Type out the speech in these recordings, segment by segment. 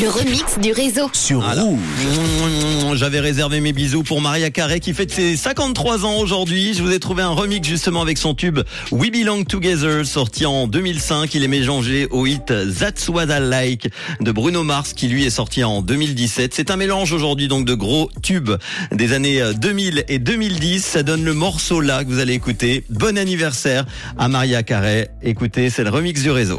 Le remix du réseau. Sur Rouge. J'avais réservé mes bisous pour Maria Carré qui fête ses 53 ans aujourd'hui. Je vous ai trouvé un remix justement avec son tube We Belong Together sorti en 2005. Il est mélangé au hit That's What I Like de Bruno Mars qui lui est sorti en 2017. C'est un mélange aujourd'hui donc de gros tubes des années 2000 et 2010. Ça donne le morceau là que vous allez écouter. Bon anniversaire à Maria Carré. Écoutez, c'est le remix du réseau.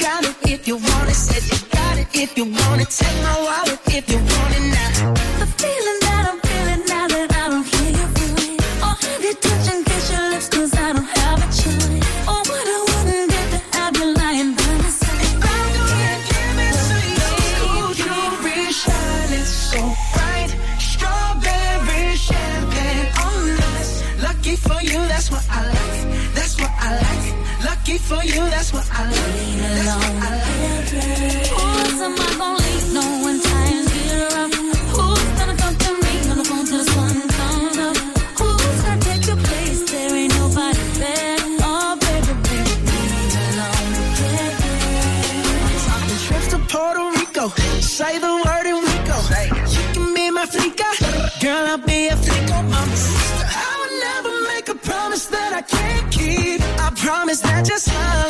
got it if you want it. Said you got it if you want it. Take my wallet if you want it now. The feeling that I'm feeling now that I don't hear you really. Or have you touching, kiss your lips, cause I don't have a choice. Or oh, what I wouldn't get to have you lying by my side. If I do it, give it to you. Jewelry shining so bright. Strawberry champagne on oh, ice. Lucky for you, that's what I like. That's what I like. Lucky for you, that's what I like Say the word and we go. You can be my flica. Girl, I'll be a flico mama. I will never make a promise that I can't keep. I promise that just love